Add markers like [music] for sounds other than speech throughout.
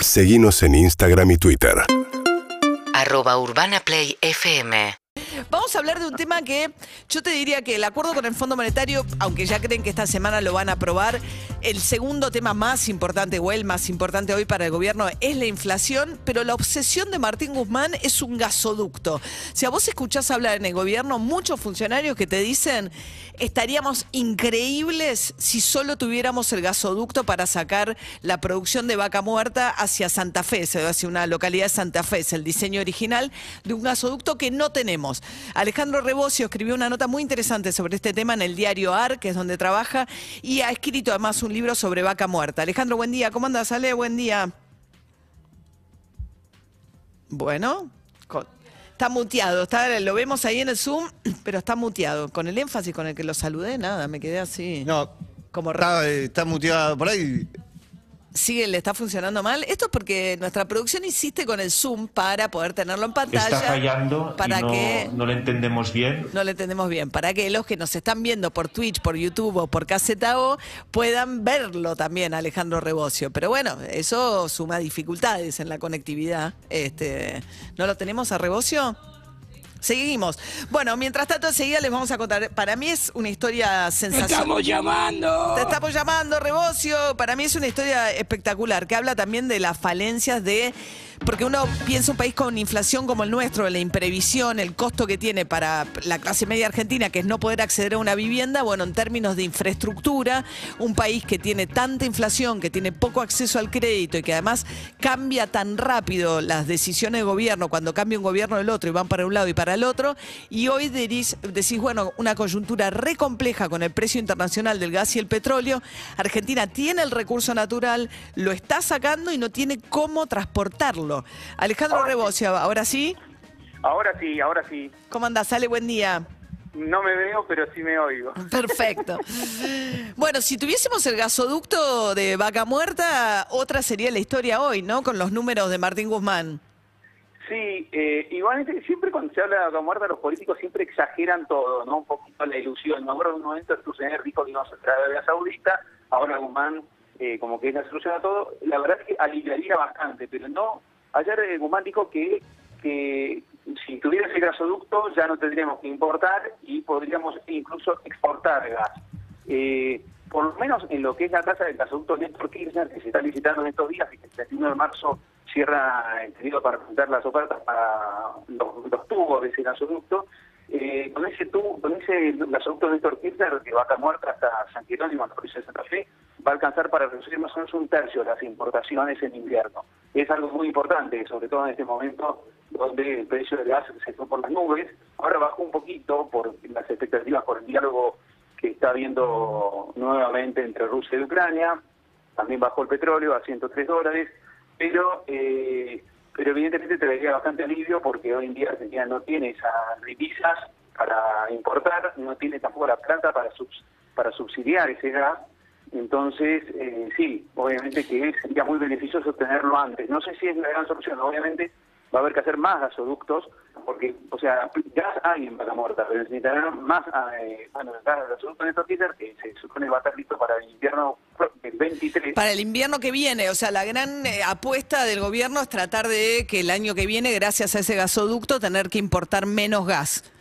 Seguimos en Instagram y Twitter. arroba urbanaplayfm Vamos a hablar de un tema que yo te diría que el acuerdo con el Fondo Monetario, aunque ya creen que esta semana lo van a aprobar, el segundo tema más importante o el más importante hoy para el gobierno es la inflación, pero la obsesión de Martín Guzmán es un gasoducto. Si a vos escuchás hablar en el gobierno, muchos funcionarios que te dicen estaríamos increíbles si solo tuviéramos el gasoducto para sacar la producción de vaca muerta hacia Santa Fe, hacia una localidad de Santa Fe, es el diseño original de un gasoducto que no tenemos. Alejandro Rebocio escribió una nota muy interesante sobre este tema en el diario AR, que es donde trabaja, y ha escrito además un libro sobre vaca muerta. Alejandro, buen día. ¿Cómo andas, Ale? Buen día. Bueno, está muteado. Está, lo vemos ahí en el Zoom, [clears throat] pero está muteado. Con el énfasis con el que lo saludé, nada, me quedé así. No, como está, eh, está muteado por ahí sigue, le está funcionando mal. Esto es porque nuestra producción insiste con el Zoom para poder tenerlo en pantalla. Está fallando para y no, que no lo entendemos bien. No lo entendemos bien. Para que los que nos están viendo por Twitch, por YouTube o por KZO puedan verlo también, Alejandro Rebocio. Pero bueno, eso suma dificultades en la conectividad. Este, ¿No lo tenemos a Rebocio? Seguimos. Bueno, mientras tanto, enseguida les vamos a contar. Para mí es una historia sensacional. ¡Te estamos llamando! Te estamos llamando, Rebocio. Para mí es una historia espectacular que habla también de las falencias de porque uno piensa un país con inflación como el nuestro, la imprevisión, el costo que tiene para la clase media argentina, que es no poder acceder a una vivienda, bueno, en términos de infraestructura, un país que tiene tanta inflación, que tiene poco acceso al crédito y que además cambia tan rápido las decisiones de gobierno cuando cambia un gobierno del otro y van para un lado y para el otro, y hoy decís, decís bueno, una coyuntura re compleja con el precio internacional del gas y el petróleo, Argentina tiene el recurso natural, lo está sacando y no tiene cómo transportarlo. Alejandro Rebocio, ¿ahora sí? Ahora sí, ahora sí. ¿Cómo andás? Sale, buen día. No me veo, pero sí me oigo. [laughs] Perfecto. bueno, si tuviésemos el gasoducto de Vaca Muerta, otra sería la historia hoy, ¿no? Con los números de Martín Guzmán. Sí, eh, igualmente siempre cuando se habla de Vaca Muerta los políticos siempre exageran todo, ¿no? Un poquito la ilusión. Me acuerdo un momento el funcionario rico que íbamos a traer a Arabia Saudita, ahora Guzmán eh, como que es la solución a todo. La verdad es que aliviaría bastante, pero no Ayer eh, Guzmán dijo que, que si tuviera ese gasoducto ya no tendríamos que importar y podríamos incluso exportar gas. Eh, por lo menos en lo que es la tasa del gasoducto Néstor Kirchner, que se está licitando en estos días y que el 31 de marzo cierra el periodo para presentar las ofertas para los, tubos de ese gasoducto, eh, con ese tubo, con ese gasoducto Néstor Kirchner, que va a muerta hasta San Jerónimo, en la provincia de Santa Fe, va a alcanzar para reducir más o menos un tercio las importaciones en invierno. Es algo muy importante, sobre todo en este momento donde el precio del gas se fue por las nubes. Ahora bajó un poquito por las expectativas por el diálogo que está habiendo nuevamente entre Rusia y Ucrania. También bajó el petróleo a 103 dólares, pero eh, pero evidentemente traería bastante alivio porque hoy en día Argentina no tiene esas divisas para importar, no tiene tampoco la plata para, para subsidiar ese gas entonces, eh, sí, obviamente que sería muy beneficioso tenerlo antes. No sé si es la gran solución, obviamente va a haber que hacer más gasoductos, porque, o sea, gas hay en Vaca pero necesitarán más, eh, bueno, el gasoducto en estos que se supone va a estar listo para el invierno del 23. Para el invierno que viene, o sea, la gran eh, apuesta del gobierno es tratar de que el año que viene, gracias a ese gasoducto, tener que importar menos gas.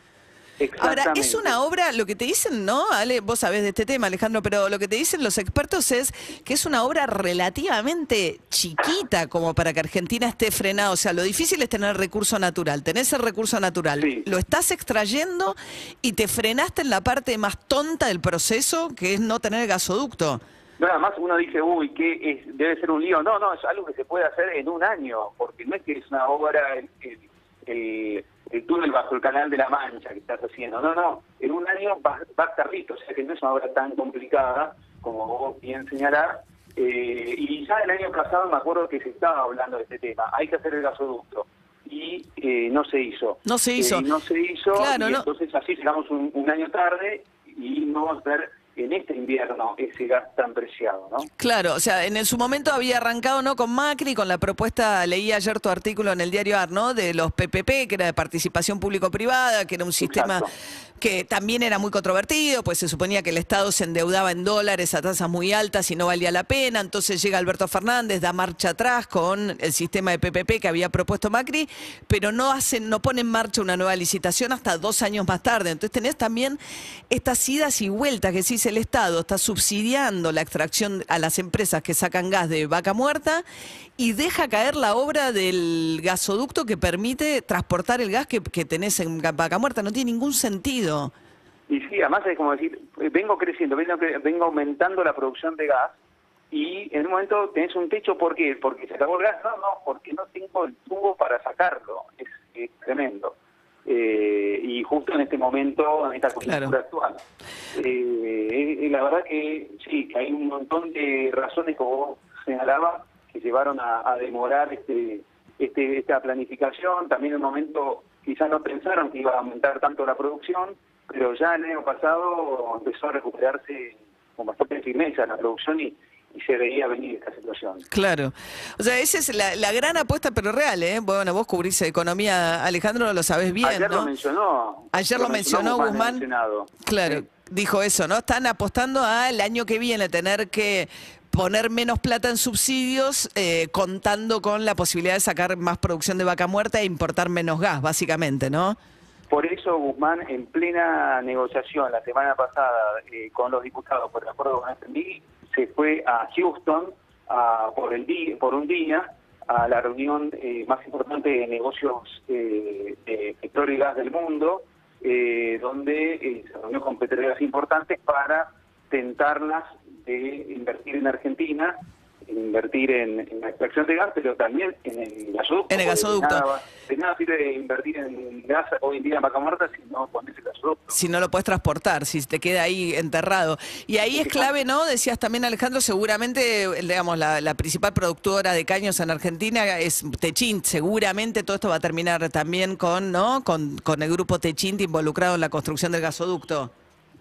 Ahora, es una obra, lo que te dicen, ¿no? Ale, vos sabés de este tema, Alejandro, pero lo que te dicen los expertos es que es una obra relativamente chiquita como para que Argentina esté frenada. O sea, lo difícil es tener recurso natural. Tenés el recurso natural, lo estás extrayendo y te frenaste en la parte más tonta del proceso, que es no tener gasoducto. No, además uno dice, uy, que debe ser un lío. No, no, es algo que se puede hacer en un año, porque no es que es una obra el túnel bajo el canal de la Mancha que estás haciendo. No, no, en un año va, va a estar listo, o sea que no es una obra tan complicada como vos bien señalás. Eh, y ya el año pasado me acuerdo que se estaba hablando de este tema, hay que hacer el gasoducto. Y eh, no se hizo. No se hizo. Eh, no se hizo, y entonces así llegamos un, año tarde y no vamos a tener en este invierno ese gas tan preciado, ¿no? Claro, o sea, en su momento había arrancado no con Macri, con la propuesta, leí ayer tu artículo en el diario AR, ¿no? De los PPP, que era de participación público-privada, que era un sistema Exacto. que también era muy controvertido, pues se suponía que el Estado se endeudaba en dólares a tasas muy altas y no valía la pena. Entonces llega Alberto Fernández, da marcha atrás con el sistema de PPP que había propuesto Macri, pero no hacen, no pone en marcha una nueva licitación hasta dos años más tarde. Entonces tenés también estas idas y vueltas que decís el Estado está subsidiando la extracción a las empresas que sacan gas de vaca muerta y deja caer la obra del gasoducto que permite transportar el gas que, tenés en vaca muerta. No tiene ningún sentido. Y sí, además es como decir, eh, vengo creciendo, vengo, vengo aumentando la producción de gas y en un momento tenés un techo, ¿por qué? Porque se acabó el gas, no, no, porque no tengo el tubo para sacarlo, es tremendo. Eh, y justo en este momento, en esta coyuntura Claro. actual. Eh, eh, la verdad que sí, que hay un montón de razones, como vos señalabas, que llevaron a, a demorar este, este, esta planificación. También en un momento quizás no pensaron que iba a aumentar tanto la producción, pero ya el año pasado empezó a recuperarse con bastante firmeza la producción y, y se veía venir esta situación. Claro. O sea, esa es la, la gran apuesta, pero real, ¿eh? Bueno, vos cubrís economía, Alejandro, lo sabés bien, Ayer ¿no? lo mencionó. Ayer lo mencionó en Guzmán. el. Claro, Sí. dijo eso, ¿no? Están apostando al año que viene tener que poner menos plata en subsidios, eh, contando con la posibilidad de sacar más producción de vaca muerta e importar menos gas, básicamente, ¿no? Por eso Guzmán, en plena negociación la semana pasada eh, con los diputados por el acuerdo con FMI, se fue a Houston a- por, el día, por un día a la reunión eh, más importante de negocios eh, de petróleo y gas del mundo, eh, donde eh, se reunió con petroleras importantes para tentarlas de invertir en Argentina, invertir en, en la extracción de gas, pero también en el gasoducto. En el gasoducto. De nada, de nada sirve invertir en gas hoy en día en vaca muerta si no pones el gasoducto. Si no lo puedes transportar, si te queda ahí enterrado. Y ahí es clave, ¿no? Decías también, Alejandro, seguramente, digamos, la, la principal productora de caños en Argentina es Techint. Seguramente todo esto va a terminar también con, ¿no? Con, con el grupo Techint involucrado en la construcción del gasoducto.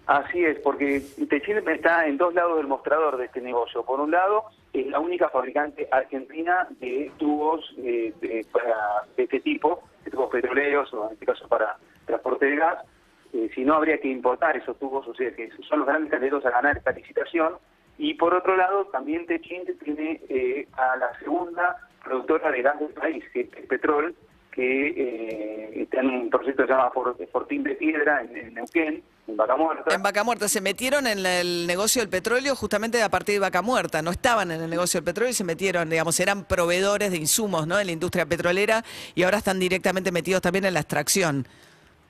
Así es, porque Techint está en dos lados del mostrador de este negocio. Por un lado, es la única fabricante argentina de tubos eh, de, para- de este tipo, de tubos petroleros o en este caso para transporte de gas. Eh, si no, habría que importar esos tubos, o sea que son los grandes candidatos a ganar esta licitación. Y por otro lado, también Techint tiene eh, a la segunda productora de gas del país, que es Petrol, que eh, está en un proyecto que se llama For- Fortín de Piedra en, en Neuquén, en Vaca Muerta. En Vaca Muerta se metieron en el negocio del petróleo justamente a partir de Vaca Muerta. No estaban en el negocio del petróleo y se metieron, digamos, eran proveedores de insumos, ¿no? En la industria petrolera y ahora están directamente metidos también en la extracción.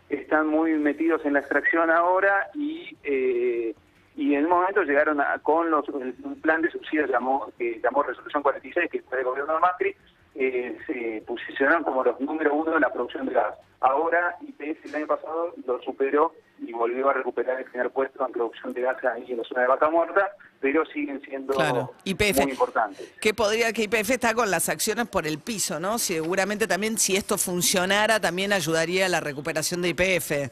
están muy metidos en la extracción ahora y eh, y en un momento llegaron a- con los, un plan de subsidios llamó, que llamó Resolución 46, que fue del gobierno de Macri, eh, se posicionaron como los número uno en la producción de gas. Ahora IPS el año pasado lo superó y volvió a recuperar el primer puesto en producción de gas ahí en la zona de Vaca Muerta, pero siguen siendo Claro, YPF. muy importantes. Que podría, que IPF está con las acciones por el piso, ¿no? Seguramente también si esto funcionara también ayudaría a la recuperación de IPF.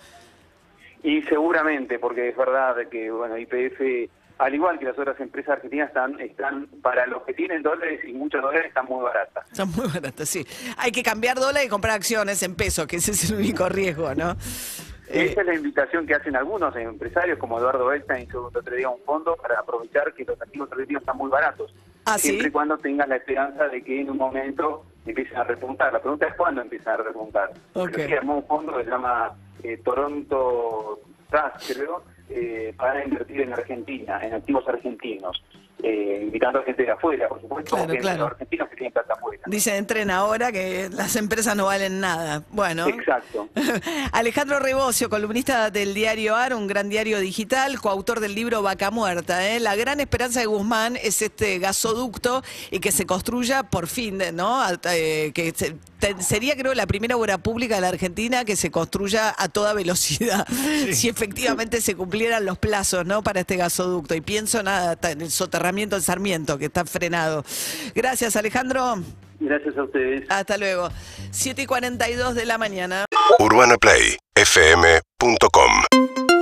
Y seguramente, porque es verdad que bueno IPF, al igual que las otras empresas argentinas, están, están para los que tienen dólares y muchos dólares, están muy baratas. Están muy baratas, sí. Hay que cambiar dólares y comprar acciones en pesos, que ese es el único riesgo, ¿no? Eh, Esa es la invitación que hacen algunos empresarios, como Eduardo Einstein hizo otro día un fondo para aprovechar que los activos argentinos están muy baratos. ¿Ah, siempre y cuando tengan la esperanza de que en un momento empiecen a repuntar. La pregunta es cuándo empiezan a repuntar. Ok. Creo que armó un fondo que se llama eh, Toronto Trust, creo, eh, para invertir en Argentina, en activos argentinos. Eh, invitando a gente de afuera, por supuesto, Claro, porque claro. los argentinos que tienen plata afuera. Dicen, entren ahora que las empresas no valen nada. Bueno. Exacto. [laughs] Alejandro Rebocio, columnista del diario AR, un gran diario digital, coautor del libro Vaca Muerta. ¿eh? La gran esperanza de Guzmán es este gasoducto y que se construya por fin, ¿no? Eh, que se- te- sería, creo, la primera obra pública de la Argentina que se construya a toda velocidad, [laughs] si efectivamente se cumplieran los plazos, ¿no? Para este gasoducto. Y pienso nada, el soterramiento del Sarmiento, que está frenado. Gracias, Alejandro. Gracias a ustedes. Hasta luego. 7 y 42 de la mañana. UrbanaPlayFM.com